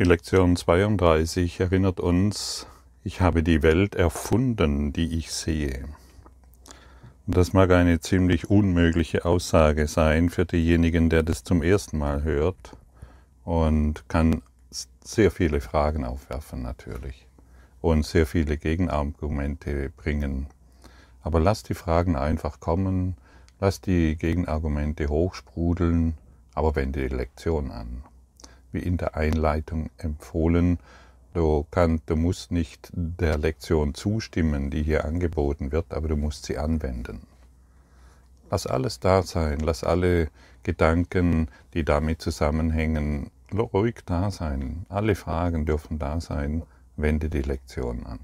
Die Lektion 32 erinnert uns, ich habe die Welt erfunden, die ich sehe. Und das mag eine ziemlich unmögliche Aussage sein für denjenigen, der das zum ersten Mal hört und kann sehr viele Fragen aufwerfen natürlich und sehr viele Gegenargumente bringen. Aber lass die Fragen einfach kommen, lass die Gegenargumente hochsprudeln, aber wende die Lektion an wie in der Einleitung empfohlen. Du, kann, du musst nicht der Lektion zustimmen, die hier angeboten wird, aber du musst sie anwenden. Lass alles da sein, lass alle Gedanken, die damit zusammenhängen, ruhig da sein. Alle Fragen dürfen da sein. Wende die Lektion an.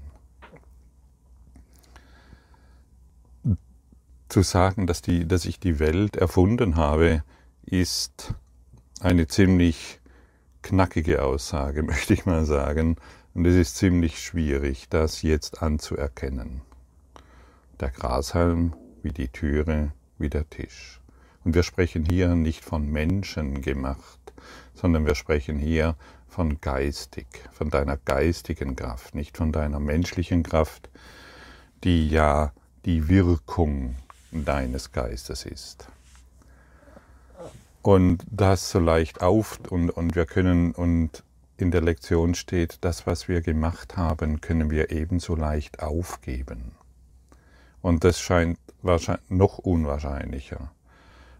Zu sagen, dass, die, dass ich die Welt erfunden habe, ist eine ziemlich knackige Aussage, möchte ich mal sagen. Und es ist ziemlich schwierig, das jetzt anzuerkennen. Der Grashalm wie die Türe, wie der Tisch. Und wir sprechen hier nicht von Menschen gemacht, sondern wir sprechen hier von geistig, von deiner geistigen Kraft, nicht von deiner menschlichen Kraft, die ja die Wirkung deines Geistes ist und das so leicht auf und, und wir können und in der Lektion steht, das, was wir gemacht haben, können wir ebenso leicht aufgeben. Und das scheint wahrscheinlich noch unwahrscheinlicher.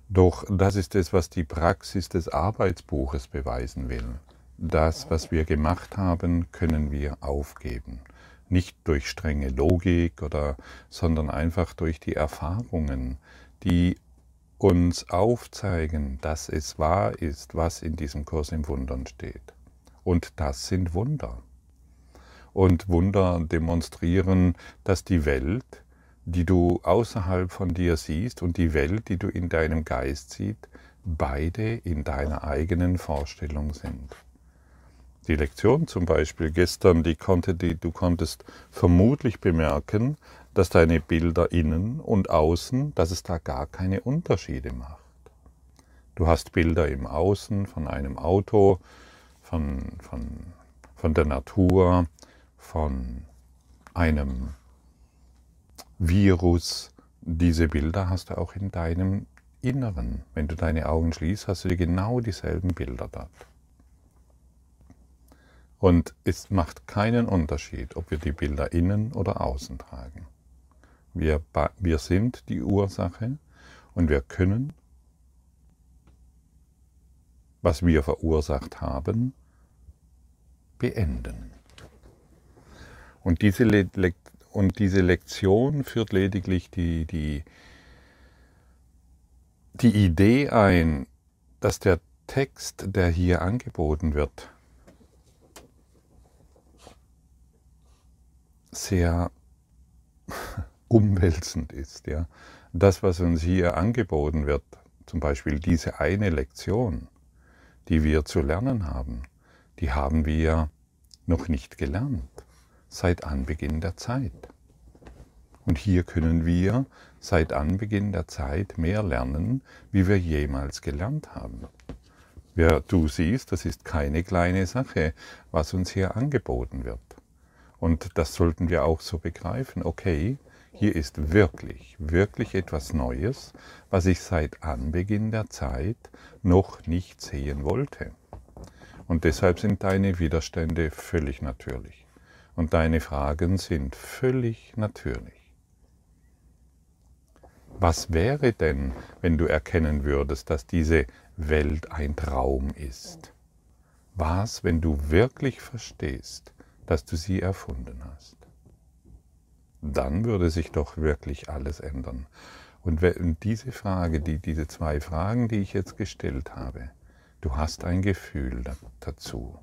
Doch das ist es, was die Praxis des Arbeitsbuches beweisen will. Das, was wir gemacht haben, können wir aufgeben. Nicht durch strenge Logik oder, sondern einfach durch die Erfahrungen, die uns aufzeigen, dass es wahr ist, was in diesem Kurs im Wundern steht. Und das sind Wunder. Und Wunder demonstrieren, dass die Welt, die du außerhalb von dir siehst und die Welt, die du in deinem Geist siehst, beide in deiner eigenen Vorstellung sind. Die Lektion zum Beispiel gestern, die konnte, die, du konntest vermutlich bemerken, dass deine Bilder innen und außen, dass es da gar keine Unterschiede macht. Du hast Bilder im Außen von einem Auto, von, von, von der Natur, von einem Virus. Diese Bilder hast du auch in deinem Inneren. Wenn du deine Augen schließt, hast du genau dieselben Bilder dort. Und es macht keinen Unterschied, ob wir die Bilder innen oder außen tragen. Wir, wir sind die Ursache und wir können, was wir verursacht haben, beenden. Und diese, Le und diese Lektion führt lediglich die, die, die Idee ein, dass der Text, der hier angeboten wird, sehr umwälzend ist. Ja. Das, was uns hier angeboten wird, zum Beispiel diese eine Lektion, die wir zu lernen haben, die haben wir noch nicht gelernt seit Anbeginn der Zeit. Und hier können wir seit Anbeginn der Zeit mehr lernen, wie wir jemals gelernt haben. Ja, du siehst, das ist keine kleine Sache, was uns hier angeboten wird. Und das sollten wir auch so begreifen. Okay, hier ist wirklich, wirklich etwas Neues, was ich seit Anbeginn der Zeit noch nicht sehen wollte. Und deshalb sind deine Widerstände völlig natürlich. Und deine Fragen sind völlig natürlich. Was wäre denn, wenn du erkennen würdest, dass diese Welt ein Traum ist? Was, wenn du wirklich verstehst, dass du sie erfunden hast? Dann würde sich doch wirklich alles ändern. Und diese Frage, die, diese zwei Fragen, die ich jetzt gestellt habe, du hast ein Gefühl dazu.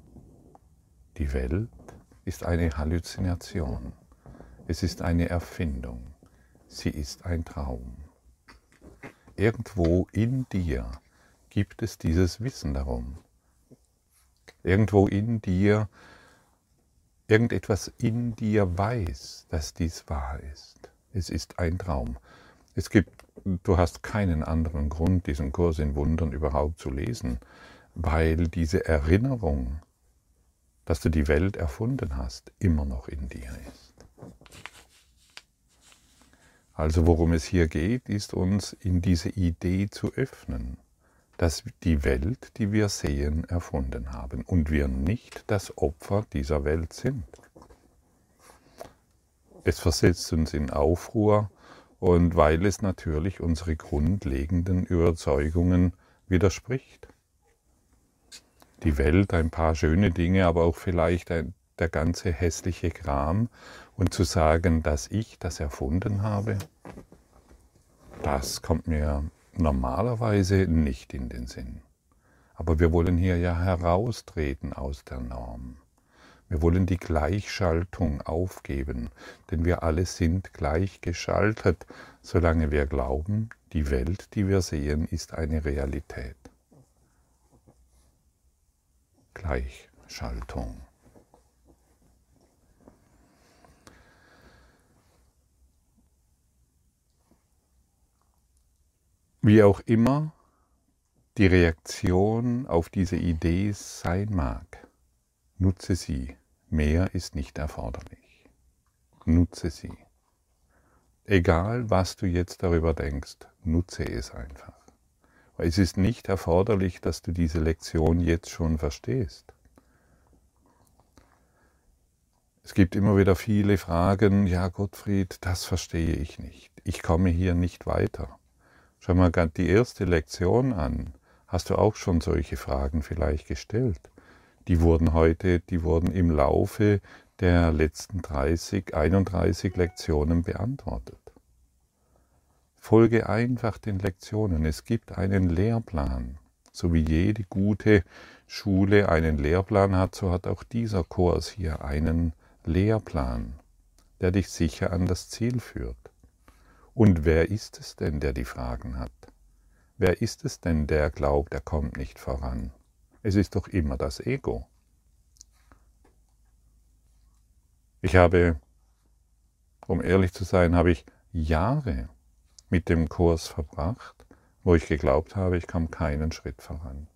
Die Welt ist eine Halluzination. Es ist eine Erfindung. Sie ist ein Traum. Irgendwo in dir gibt es dieses Wissen darum. Irgendwo in dir irgendetwas in dir weiß, dass dies wahr ist. Es ist ein Traum. Es gibt, du hast keinen anderen Grund, diesen Kurs in Wundern überhaupt zu lesen, weil diese Erinnerung dass du die Welt erfunden hast, immer noch in dir ist. Also worum es hier geht, ist uns in diese Idee zu öffnen, dass die Welt, die wir sehen, erfunden haben und wir nicht das Opfer dieser Welt sind. Es versetzt uns in Aufruhr und weil es natürlich unsere grundlegenden Überzeugungen widerspricht. Die Welt, ein paar schöne Dinge, aber auch vielleicht ein, der ganze hässliche Kram und zu sagen, dass ich das erfunden habe, das kommt mir normalerweise nicht in den Sinn. Aber wir wollen hier ja heraustreten aus der Norm. Wir wollen die Gleichschaltung aufgeben, denn wir alle sind gleichgeschaltet, solange wir glauben, die Welt, die wir sehen, ist eine Realität. Gleichschaltung. Wie auch immer die Reaktion auf diese Idee sein mag, nutze sie. Mehr ist nicht erforderlich. Nutze sie. Egal, was du jetzt darüber denkst, nutze es einfach. Es ist nicht erforderlich, dass du diese Lektion jetzt schon verstehst. Es gibt immer wieder viele Fragen, ja Gottfried, das verstehe ich nicht. Ich komme hier nicht weiter. Schau mal die erste Lektion an. Hast du auch schon solche Fragen vielleicht gestellt? Die wurden heute, die wurden im Laufe der letzten 30, 31 Lektionen beantwortet. Folge einfach den Lektionen. Es gibt einen Lehrplan. So wie jede gute Schule einen Lehrplan hat, so hat auch dieser Kurs hier einen Lehrplan, der dich sicher an das Ziel führt. Und wer ist es denn, der die Fragen hat? Wer ist es denn, der glaubt, er kommt nicht voran? Es ist doch immer das Ego. Ich habe, um ehrlich zu sein, habe ich Jahre mit dem Kurs verbracht, wo ich geglaubt habe, ich komme keinen Schritt voran.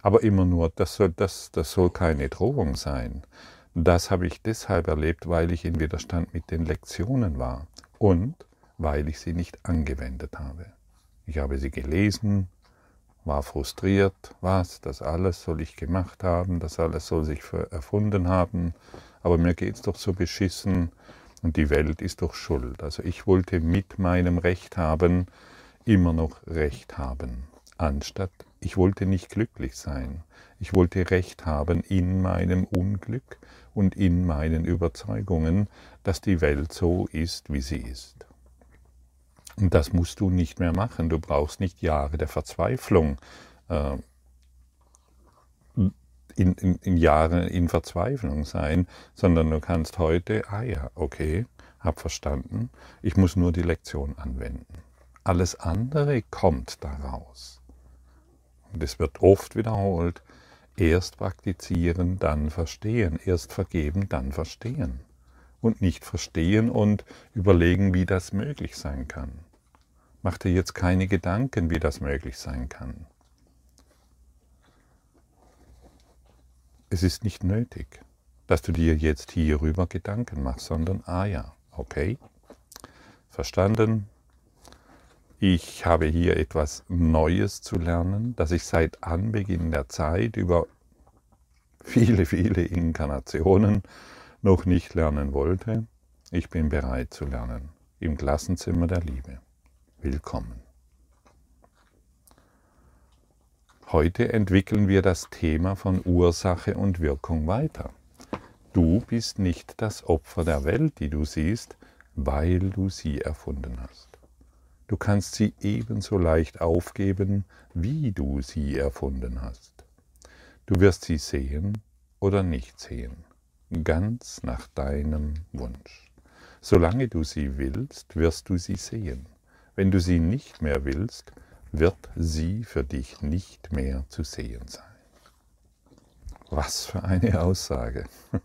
Aber immer nur, das soll, das, das soll keine Drohung sein. Das habe ich deshalb erlebt, weil ich in Widerstand mit den Lektionen war und weil ich sie nicht angewendet habe. Ich habe sie gelesen, war frustriert, was, das alles soll ich gemacht haben, das alles soll sich erfunden haben, aber mir geht es doch so beschissen und die Welt ist doch schuld. Also ich wollte mit meinem Recht haben immer noch Recht haben, anstatt ich wollte nicht glücklich sein. Ich wollte Recht haben in meinem Unglück und in meinen Überzeugungen, dass die Welt so ist, wie sie ist. Und das musst du nicht mehr machen. Du brauchst nicht Jahre der Verzweiflung, äh, in, in, in Jahren in Verzweiflung sein, sondern du kannst heute, ah ja, okay, hab verstanden, ich muss nur die Lektion anwenden. Alles andere kommt daraus. Es wird oft wiederholt, erst praktizieren, dann verstehen, erst vergeben, dann verstehen. Und nicht verstehen und überlegen, wie das möglich sein kann. Mach dir jetzt keine Gedanken, wie das möglich sein kann. Es ist nicht nötig, dass du dir jetzt hierüber Gedanken machst, sondern, ah ja, okay, verstanden, ich habe hier etwas Neues zu lernen, das ich seit Anbeginn der Zeit über viele, viele Inkarnationen noch nicht lernen wollte. Ich bin bereit zu lernen. Im Klassenzimmer der Liebe. Willkommen. Heute entwickeln wir das Thema von Ursache und Wirkung weiter. Du bist nicht das Opfer der Welt, die du siehst, weil du sie erfunden hast. Du kannst sie ebenso leicht aufgeben, wie du sie erfunden hast. Du wirst sie sehen oder nicht sehen, ganz nach deinem Wunsch. Solange du sie willst, wirst du sie sehen. Wenn du sie nicht mehr willst, wird sie für dich nicht mehr zu sehen sein. Was für eine Aussage.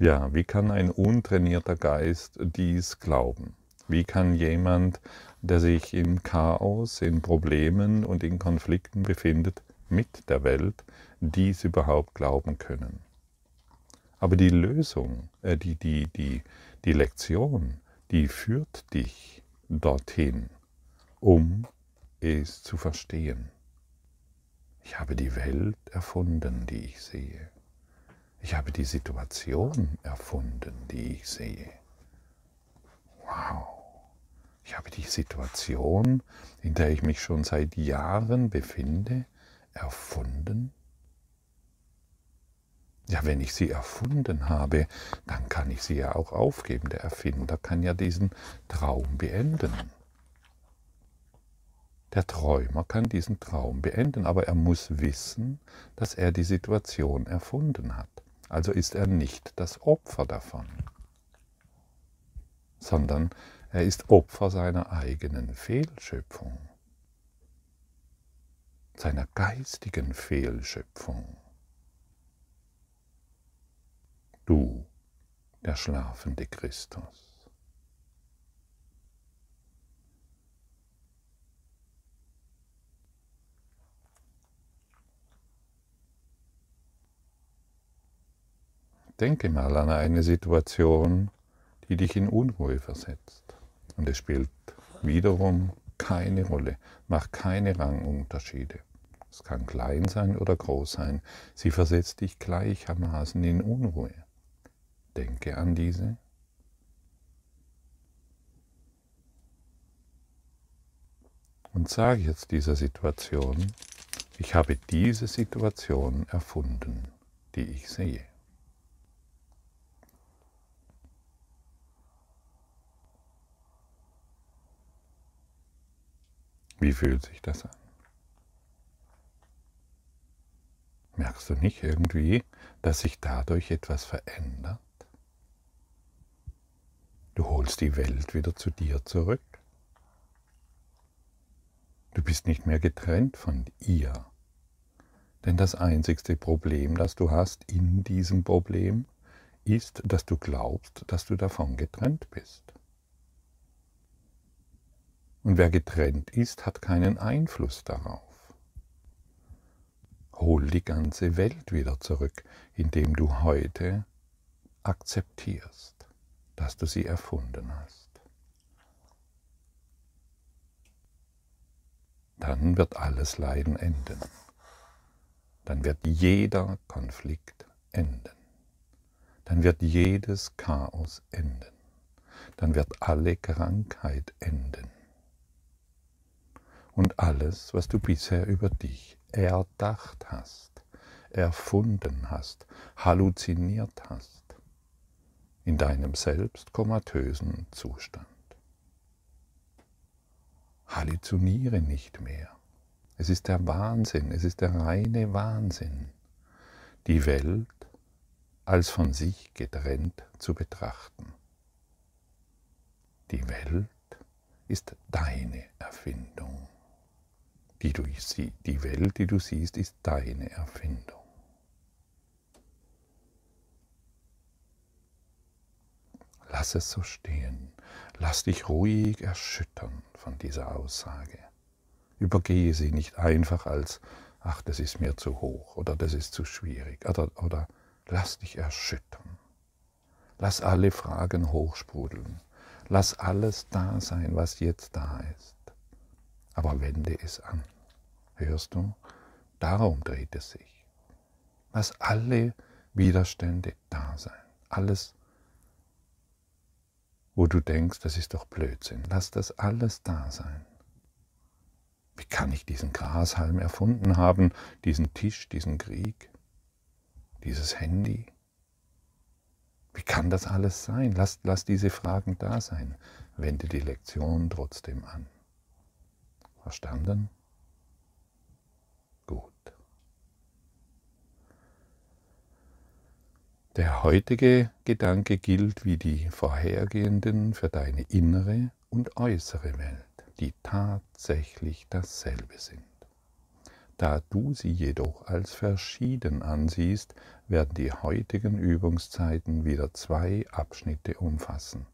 Ja, wie kann ein untrainierter Geist dies glauben? Wie kann jemand, der sich in Chaos, in Problemen und in Konflikten befindet, mit der Welt dies überhaupt glauben können. Aber die Lösung, äh, die, die, die, die Lektion, die führt dich dorthin, um es zu verstehen. Ich habe die Welt erfunden, die ich sehe. Ich habe die Situation erfunden, die ich sehe. Wow. Ich habe die Situation, in der ich mich schon seit Jahren befinde, erfunden. Ja, wenn ich sie erfunden habe, dann kann ich sie ja auch aufgeben. Der Erfinder kann ja diesen Traum beenden. Der Träumer kann diesen Traum beenden, aber er muss wissen, dass er die Situation erfunden hat. Also ist er nicht das Opfer davon, sondern er ist Opfer seiner eigenen Fehlschöpfung, seiner geistigen Fehlschöpfung. Du, der schlafende Christus. Denke mal an eine Situation, die dich in Unruhe versetzt. Und es spielt wiederum keine Rolle, macht keine Rangunterschiede. Es kann klein sein oder groß sein. Sie versetzt dich gleichermaßen in Unruhe. Denke an diese. Und sage jetzt dieser Situation, ich habe diese Situation erfunden, die ich sehe. Wie fühlt sich das an? Merkst du nicht irgendwie, dass sich dadurch etwas verändert? Du holst die Welt wieder zu dir zurück. Du bist nicht mehr getrennt von ihr. Denn das einzigste Problem, das du hast in diesem Problem, ist, dass du glaubst, dass du davon getrennt bist. Und wer getrennt ist, hat keinen Einfluss darauf. Hol die ganze Welt wieder zurück, indem du heute akzeptierst, dass du sie erfunden hast. Dann wird alles Leiden enden. Dann wird jeder Konflikt enden. Dann wird jedes Chaos enden. Dann wird alle Krankheit enden und alles, was du bisher über dich erdacht hast, erfunden hast, halluziniert hast, in deinem selbst komatösen Zustand. Halluziniere nicht mehr. Es ist der Wahnsinn, es ist der reine Wahnsinn, die Welt als von sich getrennt zu betrachten. Die Welt ist deine Erfindung die, du, die Welt, die du siehst, ist deine Erfindung. Lass es so stehen. Lass dich ruhig erschüttern von dieser Aussage. Übergehe sie nicht einfach als, ach, das ist mir zu hoch oder das ist zu schwierig oder, oder lass dich erschüttern. Lass alle Fragen hochsprudeln. Lass alles da sein, was jetzt da ist. Aber wende es an. Hörst du? Darum dreht es sich. Lass alle Widerstände da sein. Alles, wo du denkst, das ist doch Blödsinn. Lass das alles da sein. Wie kann ich diesen Grashalm erfunden haben, diesen Tisch, diesen Krieg, dieses Handy? Wie kann das alles sein? Lass, lass diese Fragen da sein. Wende die Lektion trotzdem an. Verstanden? Der heutige Gedanke gilt wie die vorhergehenden für deine innere und äußere Welt, die tatsächlich dasselbe sind. Da du sie jedoch als verschieden ansiehst, werden die heutigen Übungszeiten wieder zwei Abschnitte umfassen.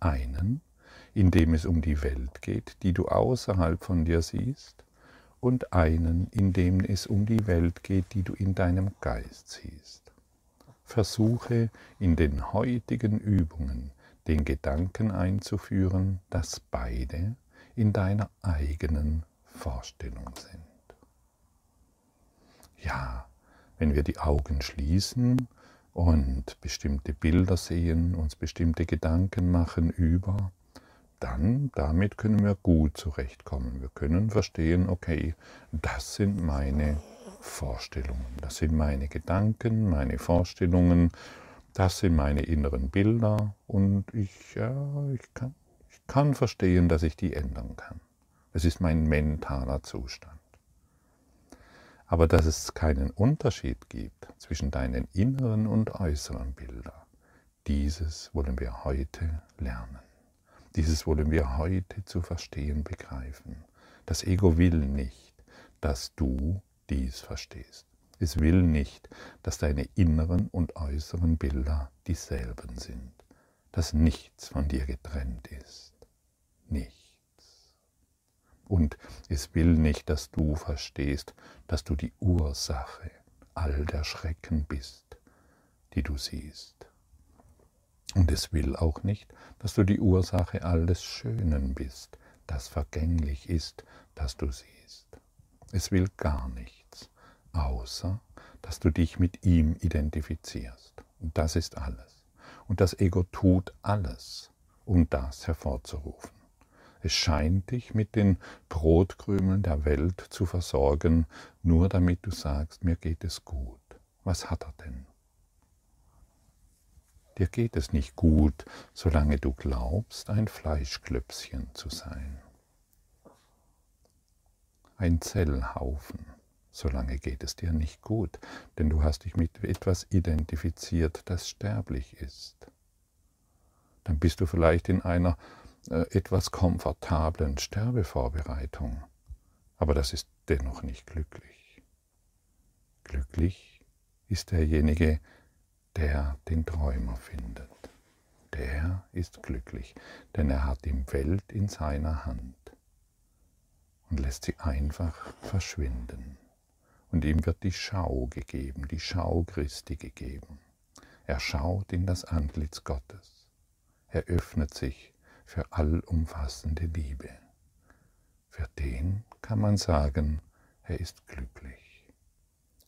Einen, in dem es um die Welt geht, die du außerhalb von dir siehst, und einen, in dem es um die Welt geht, die du in deinem Geist siehst. Versuche in den heutigen Übungen den Gedanken einzuführen, dass beide in deiner eigenen Vorstellung sind. Ja, wenn wir die Augen schließen und bestimmte Bilder sehen, uns bestimmte Gedanken machen über, dann damit können wir gut zurechtkommen. Wir können verstehen, okay, das sind meine Vorstellungen, das sind meine Gedanken, meine Vorstellungen, das sind meine inneren Bilder und ich, ja, ich, kann, ich kann verstehen, dass ich die ändern kann. Es ist mein mentaler Zustand. Aber dass es keinen Unterschied gibt zwischen deinen inneren und äußeren Bildern, dieses wollen wir heute lernen. Dieses wollen wir heute zu verstehen begreifen. Das Ego will nicht, dass du dies verstehst. Es will nicht, dass deine inneren und äußeren Bilder dieselben sind, dass nichts von dir getrennt ist. Nichts. Und es will nicht, dass du verstehst, dass du die Ursache all der Schrecken bist, die du siehst. Und es will auch nicht, dass du die Ursache alles Schönen bist, das vergänglich ist, das du siehst. Es will gar nichts, außer dass du dich mit ihm identifizierst. Und das ist alles. Und das Ego tut alles, um das hervorzurufen. Es scheint dich mit den Brotkrümeln der Welt zu versorgen, nur damit du sagst, mir geht es gut. Was hat er denn? Dir geht es nicht gut, solange du glaubst, ein Fleischklöpschen zu sein. Ein Zellhaufen, solange geht es dir nicht gut, denn du hast dich mit etwas identifiziert, das sterblich ist. Dann bist du vielleicht in einer äh, etwas komfortablen Sterbevorbereitung, aber das ist dennoch nicht glücklich. Glücklich ist derjenige, der den Träumer findet. Der ist glücklich, denn er hat die Welt in seiner Hand und lässt sie einfach verschwinden. Und ihm wird die Schau gegeben, die Schau Christi gegeben. Er schaut in das Antlitz Gottes. Er öffnet sich für allumfassende Liebe. Für den kann man sagen, er ist glücklich.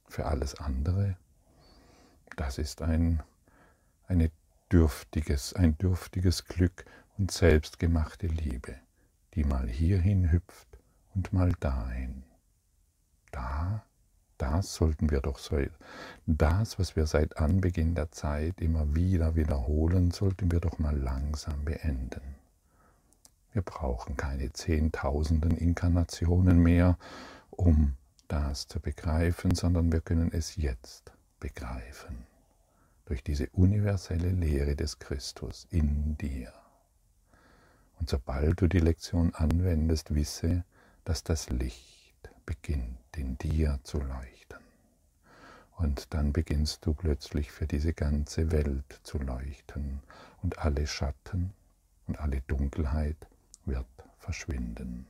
Für alles andere das ist ein, eine dürftiges, ein dürftiges Glück und selbstgemachte Liebe, die mal hierhin hüpft und mal dahin. Da, das sollten wir doch so, das, was wir seit Anbeginn der Zeit immer wieder wiederholen, sollten wir doch mal langsam beenden. Wir brauchen keine Zehntausenden Inkarnationen mehr, um das zu begreifen, sondern wir können es jetzt begreifen durch diese universelle Lehre des Christus in dir. Und sobald du die Lektion anwendest, wisse, dass das Licht beginnt in dir zu leuchten. Und dann beginnst du plötzlich für diese ganze Welt zu leuchten und alle Schatten und alle Dunkelheit wird verschwinden.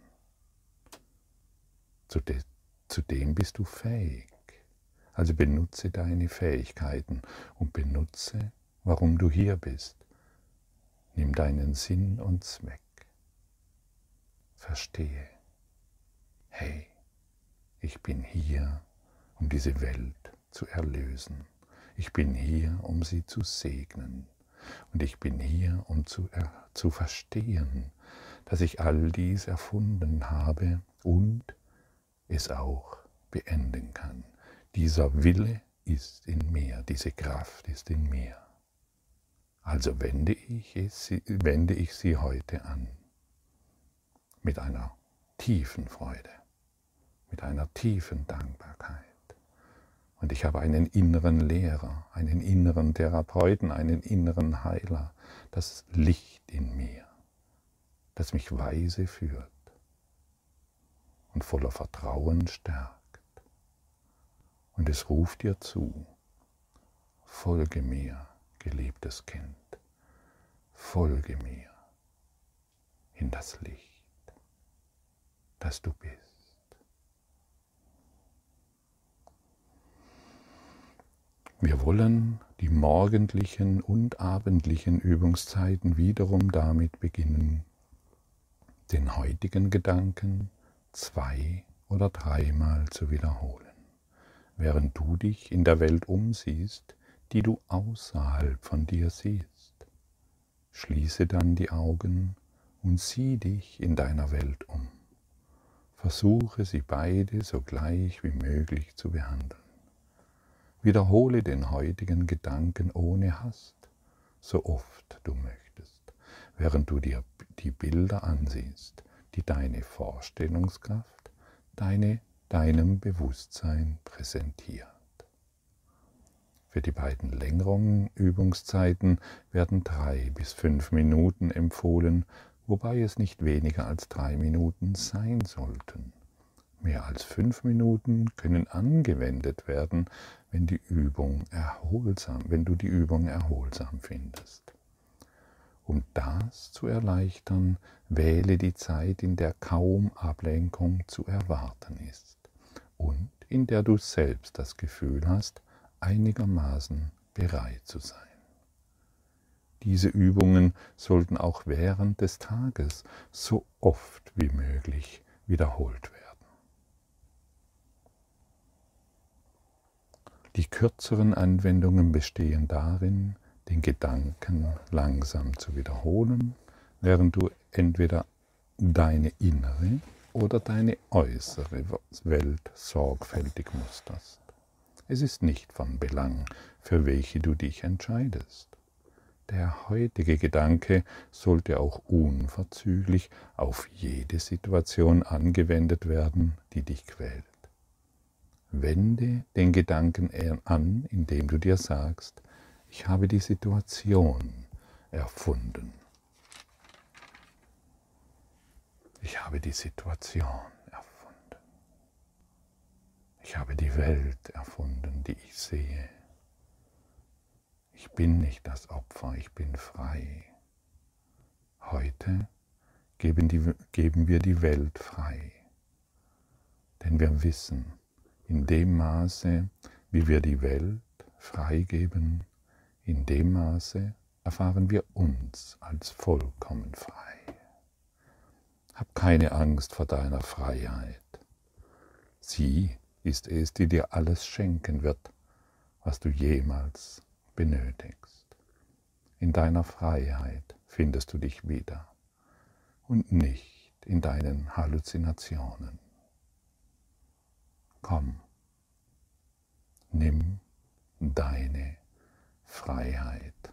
Zu, de, zu dem bist du fähig. Also benutze deine Fähigkeiten und benutze, warum du hier bist. Nimm deinen Sinn und Zweck. Verstehe, hey, ich bin hier, um diese Welt zu erlösen. Ich bin hier, um sie zu segnen. Und ich bin hier, um zu, äh, zu verstehen, dass ich all dies erfunden habe und es auch beenden kann. Dieser Wille ist in mir, diese Kraft ist in mir. Also wende ich, es, wende ich sie heute an mit einer tiefen Freude, mit einer tiefen Dankbarkeit. Und ich habe einen inneren Lehrer, einen inneren Therapeuten, einen inneren Heiler, das Licht in mir, das mich weise führt und voller Vertrauen stärkt und es ruft dir zu, folge mir, geliebtes Kind, folge mir in das Licht, das du bist. Wir wollen die morgendlichen und abendlichen Übungszeiten wiederum damit beginnen, den heutigen Gedanken zwei oder dreimal zu wiederholen während du dich in der Welt umsiehst, die du außerhalb von dir siehst. Schließe dann die Augen und sieh dich in deiner Welt um. Versuche sie beide so gleich wie möglich zu behandeln. Wiederhole den heutigen Gedanken ohne Hast, so oft du möchtest, während du dir die Bilder ansiehst, die deine Vorstellungskraft, deine, deinem Bewusstsein präsentiert. Für die beiden längeren Übungszeiten werden drei bis fünf Minuten empfohlen, wobei es nicht weniger als drei Minuten sein sollten. Mehr als fünf Minuten können angewendet werden, wenn die Übung erholsam, wenn du die Übung erholsam findest. Um das zu erleichtern, wähle die Zeit, in der kaum Ablenkung zu erwarten ist und in der du selbst das Gefühl hast, einigermaßen bereit zu sein. Diese Übungen sollten auch während des Tages so oft wie möglich wiederholt werden. Die kürzeren Anwendungen bestehen darin, den Gedanken langsam zu wiederholen, während du entweder deine innere oder deine äußere Welt sorgfältig musterst. Es ist nicht von Belang, für welche du dich entscheidest. Der heutige Gedanke sollte auch unverzüglich auf jede Situation angewendet werden, die dich quält. Wende den Gedanken an, indem du dir sagst, ich habe die Situation erfunden. Ich habe die Situation erfunden. Ich habe die Welt erfunden, die ich sehe. Ich bin nicht das Opfer, ich bin frei. Heute geben, die, geben wir die Welt frei, denn wir wissen, in dem Maße, wie wir die Welt freigeben, in dem Maße erfahren wir uns als vollkommen frei. Hab keine Angst vor deiner Freiheit. Sie ist es, die dir alles schenken wird, was du jemals benötigst. In deiner Freiheit findest du dich wieder und nicht in deinen Halluzinationen. Komm, nimm deine Freiheit